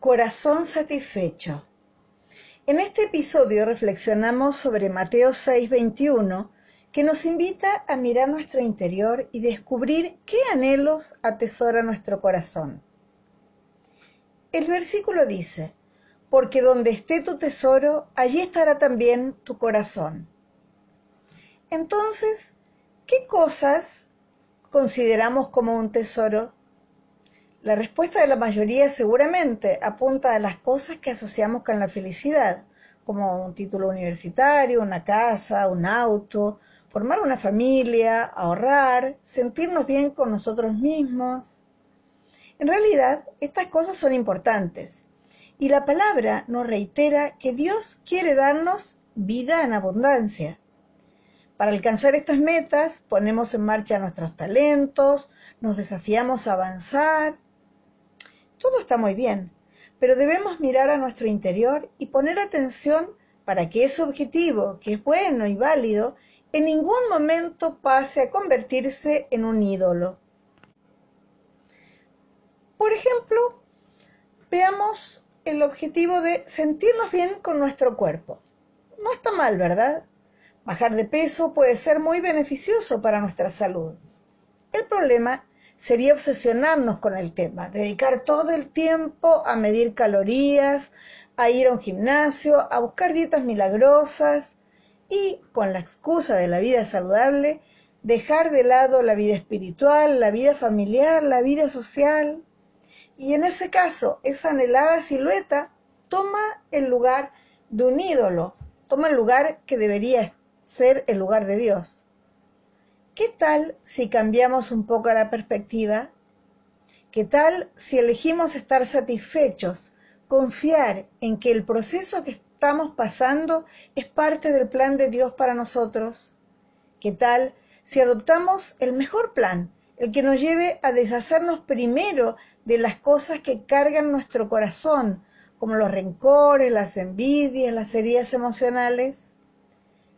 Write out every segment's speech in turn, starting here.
Corazón satisfecho. En este episodio reflexionamos sobre Mateo 6:21, que nos invita a mirar nuestro interior y descubrir qué anhelos atesora nuestro corazón. El versículo dice, porque donde esté tu tesoro, allí estará también tu corazón. Entonces, ¿qué cosas consideramos como un tesoro? La respuesta de la mayoría seguramente apunta a las cosas que asociamos con la felicidad, como un título universitario, una casa, un auto, formar una familia, ahorrar, sentirnos bien con nosotros mismos. En realidad, estas cosas son importantes y la palabra nos reitera que Dios quiere darnos vida en abundancia. Para alcanzar estas metas ponemos en marcha nuestros talentos, nos desafiamos a avanzar, todo está muy bien, pero debemos mirar a nuestro interior y poner atención para que ese objetivo, que es bueno y válido, en ningún momento pase a convertirse en un ídolo. Por ejemplo, veamos el objetivo de sentirnos bien con nuestro cuerpo. No está mal, ¿verdad? Bajar de peso puede ser muy beneficioso para nuestra salud. El problema sería obsesionarnos con el tema, dedicar todo el tiempo a medir calorías, a ir a un gimnasio, a buscar dietas milagrosas y, con la excusa de la vida saludable, dejar de lado la vida espiritual, la vida familiar, la vida social. Y en ese caso, esa anhelada silueta toma el lugar de un ídolo, toma el lugar que debería ser el lugar de Dios. ¿Qué tal si cambiamos un poco la perspectiva? ¿Qué tal si elegimos estar satisfechos, confiar en que el proceso que estamos pasando es parte del plan de Dios para nosotros? ¿Qué tal si adoptamos el mejor plan, el que nos lleve a deshacernos primero de las cosas que cargan nuestro corazón, como los rencores, las envidias, las heridas emocionales?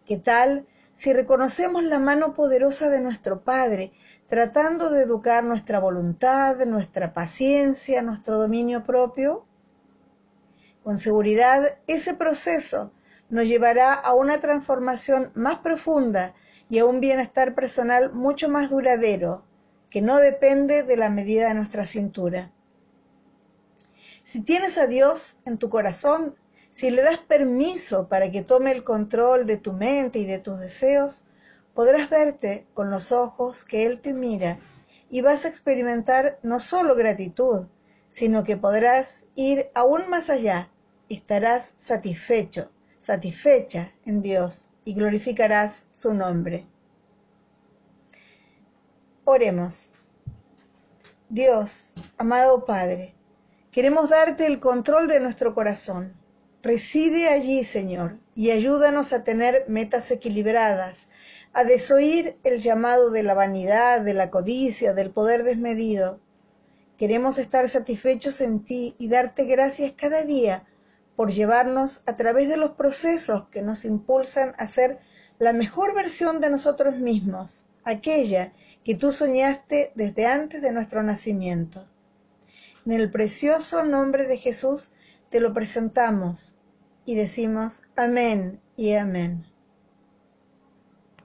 ¿Qué tal si reconocemos la mano poderosa de nuestro Padre, tratando de educar nuestra voluntad, nuestra paciencia, nuestro dominio propio? Con seguridad, ese proceso nos llevará a una transformación más profunda y a un bienestar personal mucho más duradero, que no depende de la medida de nuestra cintura. Si tienes a Dios en tu corazón, si le das permiso para que tome el control de tu mente y de tus deseos, podrás verte con los ojos que Él te mira y vas a experimentar no solo gratitud, sino que podrás ir aún más allá. Estarás satisfecho, satisfecha en Dios y glorificarás su nombre. Oremos. Dios, amado Padre, queremos darte el control de nuestro corazón Reside allí, Señor, y ayúdanos a tener metas equilibradas, a desoír el llamado de la vanidad, de la codicia, del poder desmedido. Queremos estar satisfechos en ti y darte gracias cada día por llevarnos a través de los procesos que nos impulsan a ser la mejor versión de nosotros mismos, aquella que tú soñaste desde antes de nuestro nacimiento. En el precioso nombre de Jesús, te lo presentamos y decimos amén y amén.